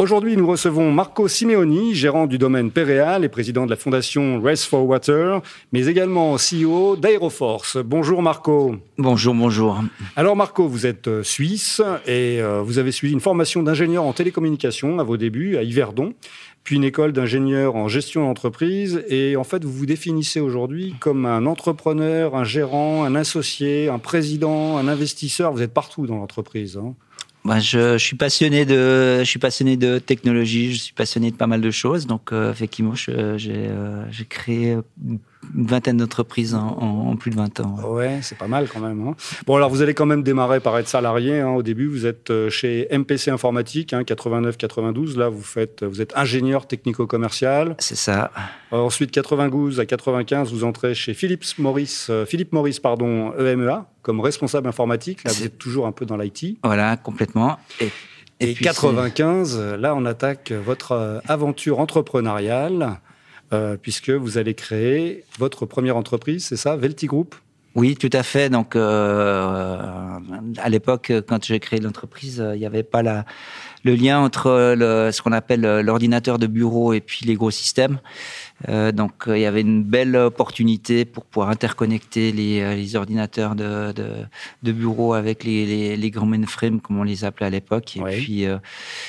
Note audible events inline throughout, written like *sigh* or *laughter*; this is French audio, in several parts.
Aujourd'hui, nous recevons Marco Simeoni, gérant du domaine Péréal et président de la fondation Race for Water, mais également CEO d'Aeroforce. Bonjour Marco. Bonjour, bonjour. Alors Marco, vous êtes euh, suisse et euh, vous avez suivi une formation d'ingénieur en télécommunication à vos débuts à Yverdon, puis une école d'ingénieur en gestion d'entreprise et en fait vous vous définissez aujourd'hui comme un entrepreneur, un gérant, un associé, un président, un investisseur. Vous êtes partout dans l'entreprise. Hein. Bah, je, je, suis passionné de, je suis passionné de technologie, je suis passionné de pas mal de choses. Donc, euh, effectivement, j'ai euh, créé une vingtaine d'entreprises en, en, plus de 20 ans. Ouais, c'est pas mal quand même. Hein. Bon, alors vous allez quand même démarrer par être salarié. Hein. Au début, vous êtes euh, chez MPC Informatique, hein, 89-92. Là, vous faites, vous êtes ingénieur technico-commercial. C'est ça. Euh, ensuite, 92 à 95, vous entrez chez Philips Maurice, euh, Philippe Maurice, pardon, EMEA, comme responsable informatique. Là, vous êtes toujours un peu dans l'IT. Voilà, complètement. Et, et, et 95, là, on attaque votre aventure entrepreneuriale euh, puisque vous allez créer votre première entreprise, c'est ça, Velti Group? Oui, tout à fait. Donc, euh, à l'époque, quand j'ai créé l'entreprise, il n'y avait pas le lien entre ce qu'on appelle l'ordinateur de bureau et puis les gros systèmes. Euh, donc il y avait une belle opportunité pour pouvoir interconnecter les, euh, les ordinateurs de, de, de, bureau avec les, les, les, grands mainframes comme on les appelait à l'époque. Et puis euh,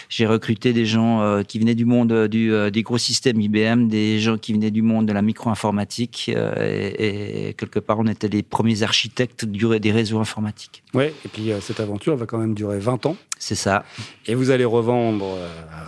j'ai recruté des gens euh, qui venaient du monde du, des gros systèmes IBM, des gens qui venaient du monde de la micro-informatique et, et, quelque part on était les premiers architectes du, des réseaux informatiques. Oui, et puis cette aventure va quand même durer 20 ans. C'est ça. Et vous allez revendre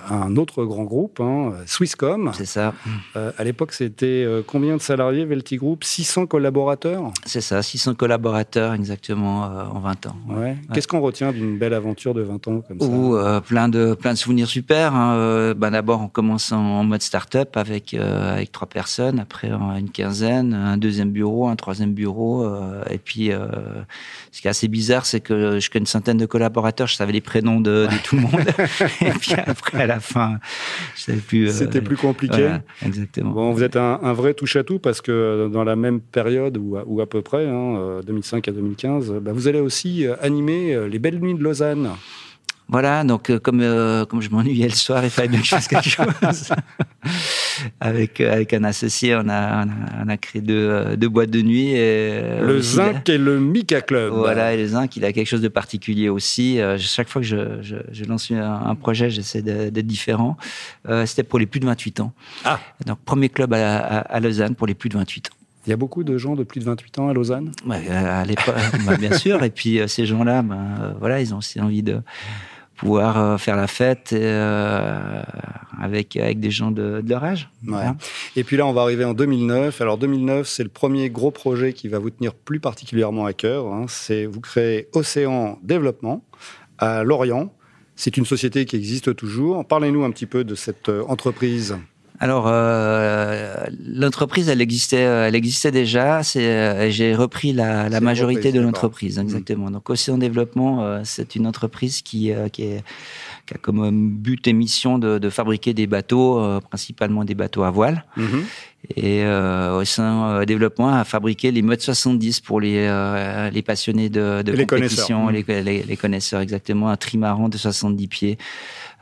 à un autre grand groupe, hein, Swisscom. C'est ça. Euh, à l'époque, c'était euh, combien de salariés, Velti Group? 600 collaborateurs? C'est ça, 600 collaborateurs exactement euh, en 20 ans. Ouais. Ouais. Qu'est-ce qu'on retient d'une belle aventure de 20 ans comme ça? Ou euh, plein de plein de souvenirs super. Hein. Ben d'abord, on commence en, en mode start-up avec avec trois personnes, après une quinzaine, un deuxième bureau, un troisième bureau, et puis ce qui est assez bizarre, c'est que je connais une centaine de collaborateurs, je savais les prénoms de, de tout le monde, *laughs* et puis après à la fin, je savais plus. C'était plus compliqué? Voilà, exactement. Bon, vous êtes un, vrai touche-à-tout parce que dans la même période, ou à, peu près, hein, 2005 à 2015, bah, vous allez aussi animer les Belles Nuits de Lausanne. Voilà, donc euh, comme euh, comme je m'ennuyais le soir, il fallait bien que je fasse quelque *laughs* chose. avec euh, avec un associé, on a on a, on a créé deux, deux boîtes de nuit. Et, le Zinc et le Mika Club. Voilà, et le Zinc, il a quelque chose de particulier aussi. chaque fois que je, je, je lance un, un projet, j'essaie d'être différent. C'était pour les plus de 28 ans. Ah. Donc premier club à, à, à Lausanne pour les plus de 28 ans. Il y a beaucoup de gens de plus de 28 ans à Lausanne? Ouais, À l'époque, *laughs* bah, bien sûr. Et puis ces gens-là, bah, voilà, ils ont aussi envie de pouvoir euh, faire la fête euh, avec avec des gens de, de leur âge. Ouais. Hein. Et puis là, on va arriver en 2009. Alors 2009, c'est le premier gros projet qui va vous tenir plus particulièrement à cœur. Hein. C'est vous créez Océan Développement à Lorient. C'est une société qui existe toujours. Parlez-nous un petit peu de cette entreprise. Alors euh, l'entreprise, elle existait, elle existait déjà. C'est, euh, j'ai repris la, la majorité de l'entreprise, Mmh. exactement. Donc Océan Développement, euh, c'est une entreprise qui, euh, qui, est, qui, a comme but et mission de, de fabriquer des bateaux, euh, principalement des bateaux à voile. Mmh. Et euh, Océan Développement a fabriqué les modes 70 pour les, euh, les passionnés de, de les compétition, connaisseurs. les, les, les connaisseurs exactement. Un trimaran de 70 pieds.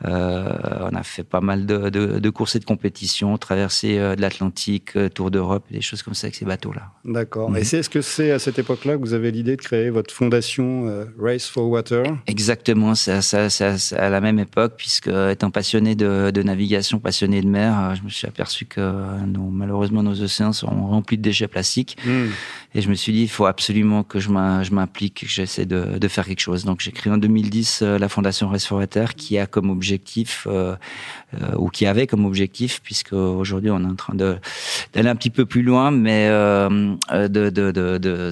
Euh, on a fait pas mal de, de, de courses et de compétitions, traversée euh, de l'Atlantique, euh, Tour d'Europe, des choses comme ça avec ces bateaux-là. D'accord. Mmh. Et c'est est-ce que c'est à cette époque-là que vous avez l'idée de créer votre fondation Race for Water? Exactement, c'est à, à, la même époque, puisque étant passionné de, de, navigation, passionné de mer, je me suis aperçu que nos, malheureusement nos océans sont remplis de déchets plastiques. Mmh. Et je me suis dit, il faut absolument que je m'implique, que j'essaie de, de, faire quelque chose. Donc j'ai créé en 2010 euh, la fondation Race for Water, qui a comme objectif euh, euh, ou qui avait comme objectif, puisque aujourd'hui on est en train d'aller un petit peu plus loin, mais euh, de, de, de, de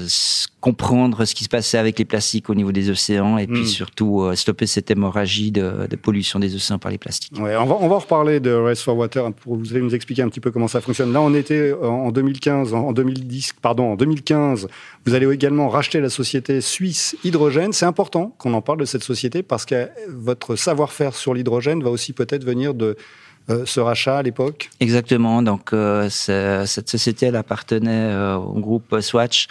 comprendre ce qui se passait avec les plastiques au niveau des océans et puis Mm. surtout euh, stopper cette hémorragie de, de pollution des océans par les plastiques. Ouais, on, va, on va reparler de Race for Water. Pour, vous allez nous expliquer un petit peu comment ça fonctionne. Là, on était en 2015, en 2010, pardon, en 2015. Vous allez également racheter la société suisse Hydrogène. C'est important qu'on en parle de cette société parce que votre savoir-faire sur l'hydrogène va aussi peut-être venir de euh, ce rachat à l'époque. Exactement. Donc euh, cette société, elle appartenait euh, au groupe Swatch,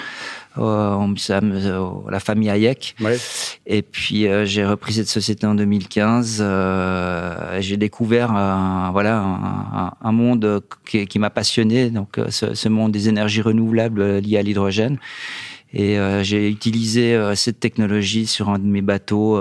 euh, euh, la famille Hayek. Ouais. Et puis euh, j'ai repris cette société en 2015. euh, j'ai découvert un, voilà un, un- monde qui, qui m'a passionné, donc ce, ce monde des énergies renouvelables liées à l'hydrogène. Et euh, j'ai utilisé euh, cette technologie sur un de mes bateaux,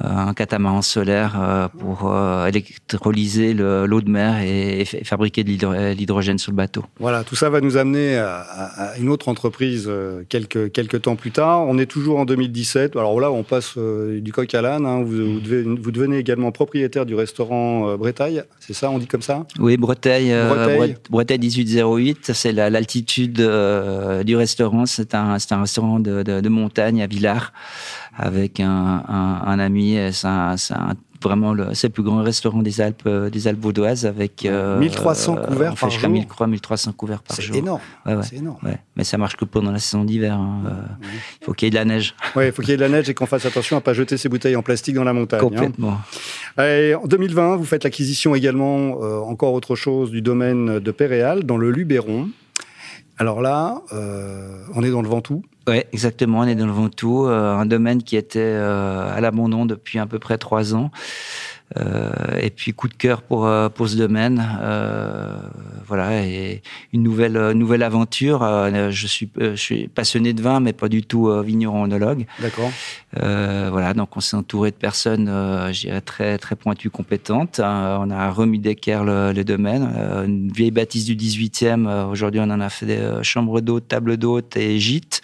un catamaran solaire, euh, pour euh, électrolyser le- l'eau de mer et, et fa- fabriquer de l'hydro- l'hydrogène sur le bateau. Voilà, tout ça va nous amener à, une autre entreprise euh, quelques, quelques temps plus tard. On est toujours en 2017. Alors là, on passe euh, du coq à l'âne. hein. Vous, vous, devez- vous devenez également propriétaire du restaurant euh, Bretagne. C'est ça, on dit comme ça? Oui, Breteuil, euh, Breteuil. Bre- Breteuil 1808, c'est la- l'altitude euh, du restaurant. C'est un, c'est un restaurant de, de, de montagne à Villars avec un, un, un ami. C'est un- vraiment le, c'est le plus grand restaurant des Alpes, euh, des Alpes vaudoises avec euh, 1300 couverts on fait par jusqu'à jour. 1300 1300 couverts par C'est jour. énorme. Ouais, ouais. C'est énorme. Ouais. Mais ça marche que pendant la saison d'hiver. hein. Euh, Il faut qu'il y ait de la neige. Ouais, il faut qu'il y ait de la neige et qu'on fasse attention à pas jeter ses bouteilles en plastique dans la montagne. hein. Complètement. Et en 2020, vous faites l'acquisition également, euh, encore autre chose, du domaine de Péréal, dans le Luberon. Alors là, euh, on est dans le Ventoux. Ouais, exactement. On est dans le Ventoux, euh, un domaine qui était euh, à l'abandon depuis à peu près trois ans. Euh, et puis coup de cœur pour euh, pour ce domaine, euh, voilà, et une nouvelle nouvelle aventure. Je suis je suis passionné de vin, mais pas du tout vigneron onologue. D'accord. Euh, voilà, donc on s'est entouré de personnes, je dirais très très pointues, compétentes. Euh, on a remis d'équerre le, le domaine, une vieille bâtisse du 18e. euh, Aujourd'hui, on en a fait des chambres d'hôtes, tables d'hôtes et gîtes.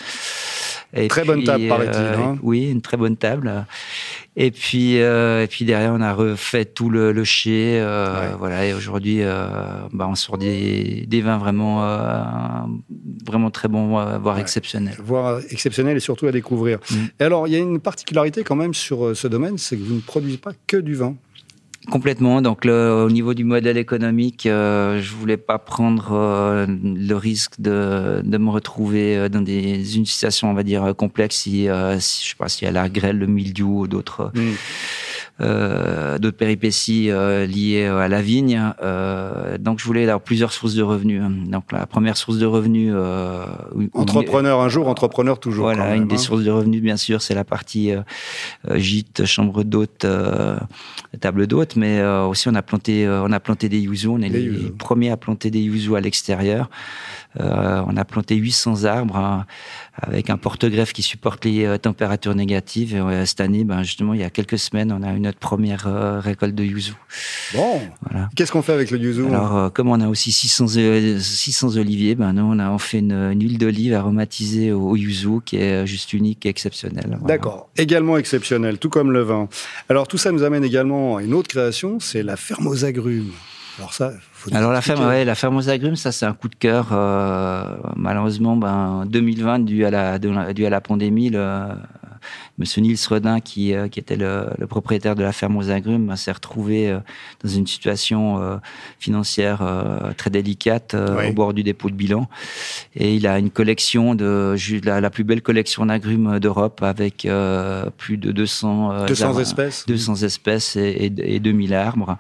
Et Très bonne table, paraît-il, hein. Oui, une très bonne table. Et puis, euh, et puis derrière, on a refait tout le, le chai. euh, Ouais. Voilà, et aujourd'hui, euh, bah, on sort des, des vins vraiment, euh, vraiment très bons, euh, voire Ouais. exceptionnels. Voire exceptionnel et surtout à découvrir. Mm. Et alors, il y a une particularité quand même sur euh, ce domaine, c'est que vous ne produisez pas que du vin. Complètement. Donc, le- au niveau du modèle économique, euh, je voulais pas prendre euh, le risque de, de me retrouver euh, dans des, une situation, on va dire, complexe si, euh, si je sais pas, s'il y a la grêle, le mildiou ou d'autres euh, d'autres péripéties euh, liées à la vigne. Euh, donc, je voulais avoir plusieurs sources de revenus. Donc, la première source de revenus, euh, Entrepreneur un jour, entrepreneur toujours. voilà, même, une des hein. sources de revenus, bien sûr, c'est la partie euh, euh, gîte, chambre d'hôte, euh, table d'hôte, mais euh, aussi on a planté, euh, on a planté des yuzu. On est les, yuzu. premiers à planter des yuzu à l'extérieur. Euh, on a planté 800 arbres hein, avec un porte-greffe qui supporte les températures négatives. Et cette année, ben, justement, il y a quelques semaines, on a eu notre première récolte de yuzu. Bon, Voilà. qu'est-ce qu'on fait avec le yuzu Alors, euh, comme on a aussi 600, euh, 600 oliviers, ben nous, on a on fait une, une huile d'olive aromatisée au, au yuzu qui est juste unique et exceptionnelle. Voilà. D'accord, également exceptionnel, tout comme le vin. Alors tout ça nous amène également une autre création, c'est la ferme aux agrumes. Alors ça, faut Alors la ferme, ouais, la ferme aux agrumes, ça c'est un coup de cœur. euh, malheureusement, ben 2020 dû à la dû à la pandémie, le Monsieur Nils Redin, qui, euh, qui était le, le propriétaire de la ferme aux agrumes, ben, s'est retrouvé euh, dans une situation euh, financière très délicate Oui. au bord du dépôt de bilan. Et il a une collection de la, la plus belle collection d'agrumes d'Europe avec plus de 200, euh, 200 arbres- espèces 200 espèces et, et, et 2000 arbres.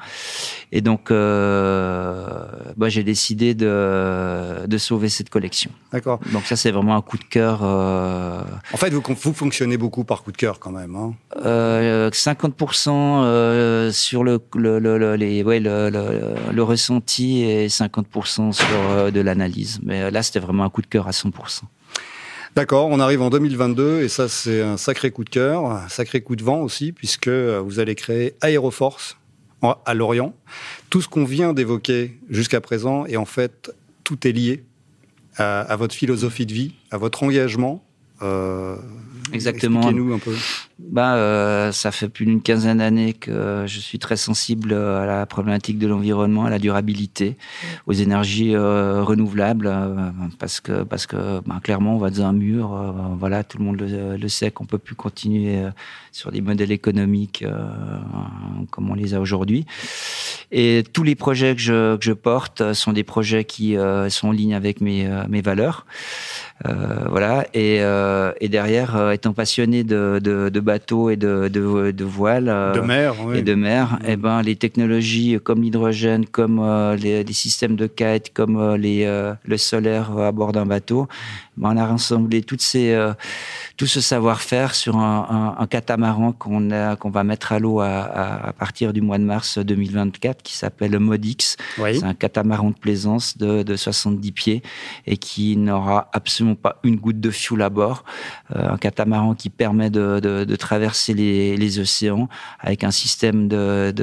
Et donc, bah, j'ai décidé de, de sauver cette collection. D'accord. Donc ça, c'est vraiment un coup de cœur. En fait, vous, vous fonctionnez beaucoup par coup de cœur quand même. Hein. euh, 50% euh, sur le, le, le, le- les, ouais, le, le, le ressenti et 50% sur euh, de l'analyse. Mais là, c'était vraiment un coup de cœur à 100%. D'accord, on arrive en 2022 et ça c'est un sacré coup de cœur, un sacré coup de vent aussi puisque euh, vous allez créer Aéroforce à Lorient. Tout ce qu'on vient d'évoquer jusqu'à présent et en fait tout est lié à, à votre philosophie de vie, à votre engagement. Euh, Exactement. Expliquez-nous un peu. bah, euh, ça fait plus d'une quinzaine d'années que je suis très sensible à la problématique de l'environnement, à la durabilité, aux énergies euh, renouvelables, euh, parce que parce que bah, clairement on va dans un mur. Euh, voilà, tout le monde le, le sait qu'on peut plus continuer euh, sur des modèles économiques comme on les a aujourd'hui. Et tous les projets que je, que je porte sont des projets qui sont en ligne avec mes mes valeurs. Euh, voilà. Et, euh, et derrière, euh, étant passionné de, de, de, bateaux et de, de, de voiles de mer, oui. et de mer, et eh ben les technologies comme l'hydrogène, comme les, les, systèmes de kite, comme les le solaire à bord d'un bateau, on a rassemblé toutes ces tout ce savoir-faire sur un, un, un catamaran qu'on va mettre à l'eau à, à, à, partir du mois de mars 2024, qui s'appelle Modix. Oui. C'est un catamaran de plaisance de, de 70 pieds et qui n'aura absolument pas une goutte de fuel à bord. Euh, un catamaran qui permet de, de, de traverser les, les, océans avec un système de,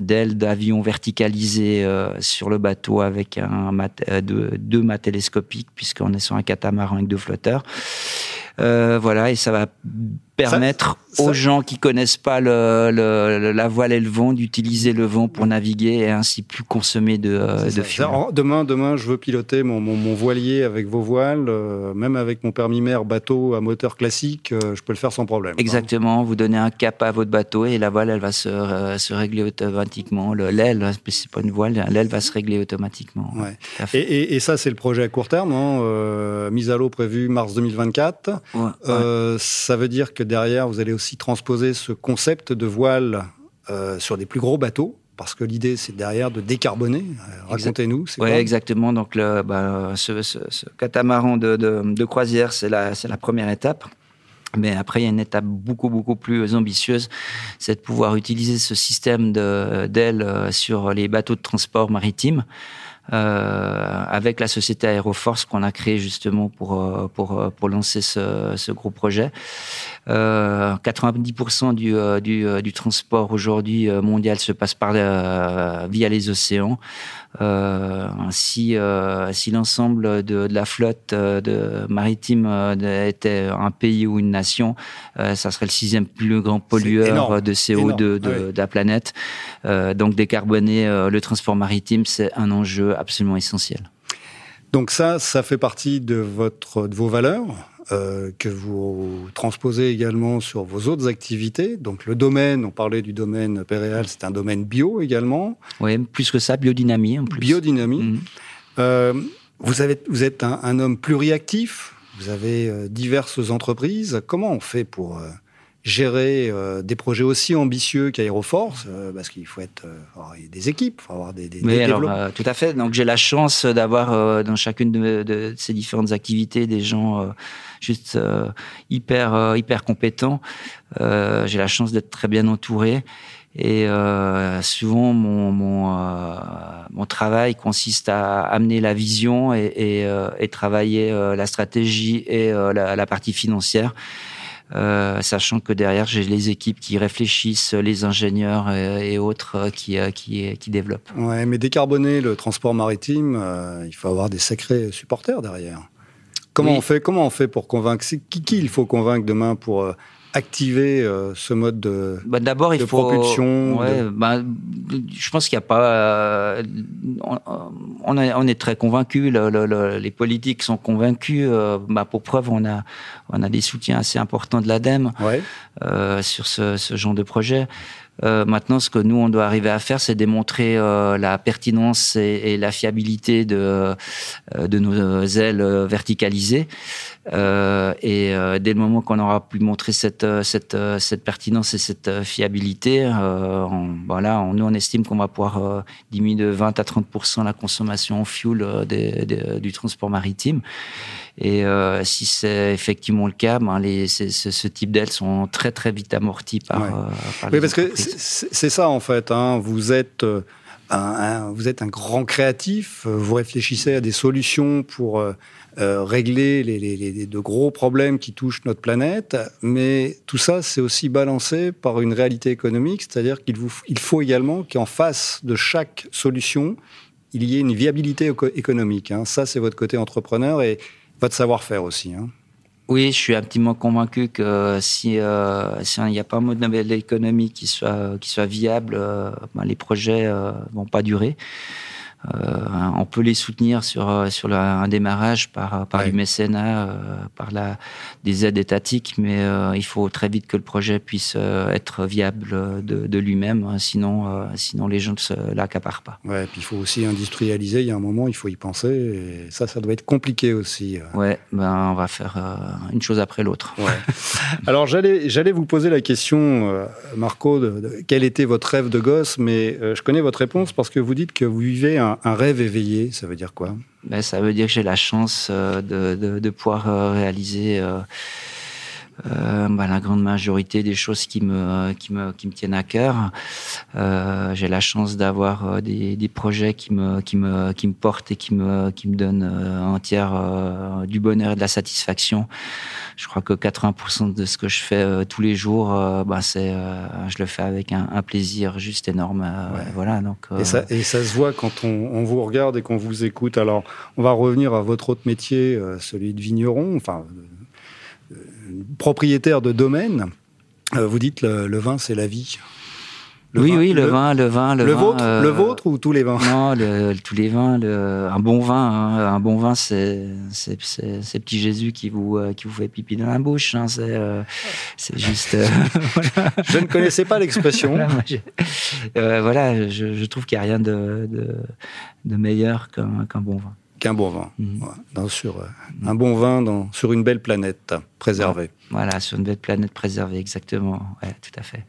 d'ailes d'avion verticalisées euh, sur le bateau avec un euh, deux mâts télescopiques puisqu'on est sur un catamaran avec deux flotteurs. Euh, voilà, et ça va permettre ça, aux gens qui connaissent pas le, le, la voile et le vent d'utiliser le vent pour naviguer et ainsi plus consommer de, de fuel. Demain, demain, je veux piloter mon, mon, mon voilier avec vos voiles, euh, même avec mon permis mer bateau à moteur classique, euh, je peux le faire sans problème. Exactement, hein. vous donnez un cap à votre bateau et la voile, elle va se, euh, se régler automatiquement. L'aile, c'est pas une voile, l'aile va se régler automatiquement. Ouais. Et, et, et, ça, c'est le projet à court terme, hein, euh, mise à l'eau prévue mars 2024. Ouais, ouais. ça veut dire que derrière, vous allez aussi transposer ce concept de voile euh, sur des plus gros bateaux parce que l'idée, c'est derrière de décarboner. Euh, racontez-nous. Oui, exactement. Donc, le, bah, ce, ce, ce, catamaran de, de, de croisière, c'est la, la première étape. Mais après, il y a une étape beaucoup, beaucoup plus ambitieuse, c'est de pouvoir utiliser ce système d'ailes euh, sur les bateaux de transport maritime avec la société Aéroforce qu'on a créée justement pour euh, pour euh, pour lancer ce, ce gros projet. Euh, 90% du, du, du transport aujourd'hui mondial se passe par via les océans. Euh, si si l'ensemble de, de, la flotte de maritime était un pays ou une nation, ça serait le sixième plus grand pollueur de CO2 de, de, de, la planète. donc décarboner le transport maritime, c'est un enjeu absolument essentiel. Donc ça, ça fait partie de, votre, de vos valeurs euh, que vous transposez également sur vos autres activités. Donc le domaine, on parlait du domaine Péréal, c'est un domaine bio également. Oui, plus que ça, biodynamie en plus. Biodynamie. Mmh. Euh, vous, avez, vous êtes un, un, homme pluriactif, vous avez euh, diverses entreprises. Comment on fait pour euh, gérer euh, des projets aussi ambitieux qu'Aéroforce, euh, parce qu'il faut être euh, des équipes, il faut avoir des, des, oui, des alors, euh, tout à fait. Donc j'ai la chance d'avoir euh, dans chacune de, de, ces différentes activités des gens euh, juste hyper hyper compétents. j'ai la chance d'être très bien entouré. Et euh, souvent, mon, mon, euh, mon, travail consiste à amener la vision et, et, euh, et travailler la stratégie et la, la, partie financière. Euh, sachant que derrière j'ai les équipes qui réfléchissent, les ingénieurs et, et autres qui, qui, qui, développent. Ouais, mais décarboner le transport maritime, euh, il faut avoir des sacrés supporters derrière. Comment oui. on fait Comment on fait pour convaincre Qui, qui il faut convaincre demain pour euh, activer euh, ce mode de, bah D'abord, il faut, propulsion ouais, de... bah, Je pense qu'il n'y a pas. Euh, on, on, est, on, est, très convaincus, le, le, le, les politiques sont convaincus. Euh, bah, pour preuve, on a, on a des soutiens assez importants de l'ADEME ouais. Euh, sur ce, ce, genre de projet. Euh, maintenant, ce que nous on doit arriver à faire, c'est démontrer euh, la pertinence et, et, la fiabilité de euh, de nos ailes verticalisées. Euh, et euh, dès le moment qu'on aura pu montrer cette cette cette pertinence et cette fiabilité, on, voilà, nous on estime qu'on va pouvoir diminuer de 20 à 30% la consommation en fuel des, des, du transport maritime. Et euh, si c'est effectivement le cas, ben les, c ce type d'ailes sont très très vite amorties par. Ouais. Euh, par oui, parce que c'est ça en fait. Hein. Vous êtes un, un, vous êtes un grand créatif. Vous réfléchissez à des solutions pour euh, régler les, les, les, de gros problèmes qui touchent notre planète. Mais tout ça, c'est aussi balancé par une réalité économique, c'est-à-dire qu'il il faut également qu'en face de chaque solution, il y ait une viabilité économique. Hein. Ça, c'est votre côté entrepreneur et votre savoir-faire aussi. Hein. Oui, je suis intimement convaincu que si euh, n'y a pas un modèle économique qui soit qui soit viable, euh, ben, les projets euh, vont pas durer. Euh, on peut les soutenir sur euh, sur le, un démarrage par par Ouais. du mécénat, euh, par la des aides étatiques, mais euh, il faut très vite que le projet puisse euh, être viable euh, de, de lui-même, hein, sinon euh, sinon les gens ne se l'accaparent pas. Ouais, puis il faut aussi industrialiser. Il y a un moment, il faut y penser. Et ça, ça doit être compliqué aussi. euh. Ouais, ben on va faire euh, une chose après l'autre. Ouais. *laughs* Alors j'allais j'allais vous poser la question, euh, Marco, de, de- quel était votre rêve de gosse, mais euh, je connais votre réponse parce que vous dites que vous vivez un, un rêve éveillé. Ça veut dire quoi? Ben, ça veut dire que j'ai la chance euh, de, pouvoir euh, réaliser euh, ben, la grande majorité des choses qui me, qui me, qui me tiennent à cœur. Euh, j'ai la chance d'avoir euh, des, des projets qui me, qui, me, qui me portent et qui me, qui me donnent euh, entière euh, du bonheur et de la satisfaction. Je crois que 80% de ce que je fais tous les jours, ben, c'est, je le fais avec un, un plaisir juste énorme. Ouais. Voilà, donc, et, ça, et ça se voit quand on, on vous regarde et qu'on vous écoute. Alors, on va revenir à votre autre métier, celui de vigneron, enfin, propriétaire de domaine. Euh, vous dites le, le vin, c'est la vie. Le oui, vin- oui, le, vin, le vin, le, Le, vin, vôtre, euh, le vôtre ou tous les vins? Non, tous les vins, un bon vin, hein, un bon vin, c'est c'est petit Jésus qui vous euh, qui vous fait pipi dans la bouche. hein, c'est euh, c'est juste. euh, *laughs* Je ne connaissais pas l'expression. *laughs* voilà, je, euh, voilà, je, je trouve qu'il n'y a rien de de, de meilleur qu'un qu'un bon vin. Qu'un bon vin. Mhm. Ouais, dans- sur, euh, un bon vin dans, sur une belle planète préservée. Voilà, sur une belle planète préservée, exactement. Ouais, tout à fait.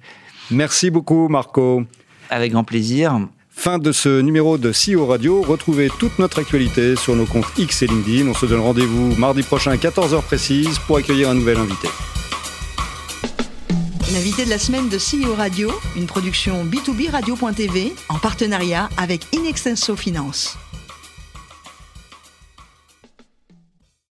Merci beaucoup, Marco. Avec grand plaisir. Fin de ce numéro de CEO Radio. Retrouvez toute notre actualité sur nos comptes X et LinkedIn. On se donne rendez-vous mardi prochain à 14h précise pour accueillir un nouvel invité. L'invité de la semaine de CEO Radio, une production B2B Radio.tv en partenariat avec Inextenso Finance.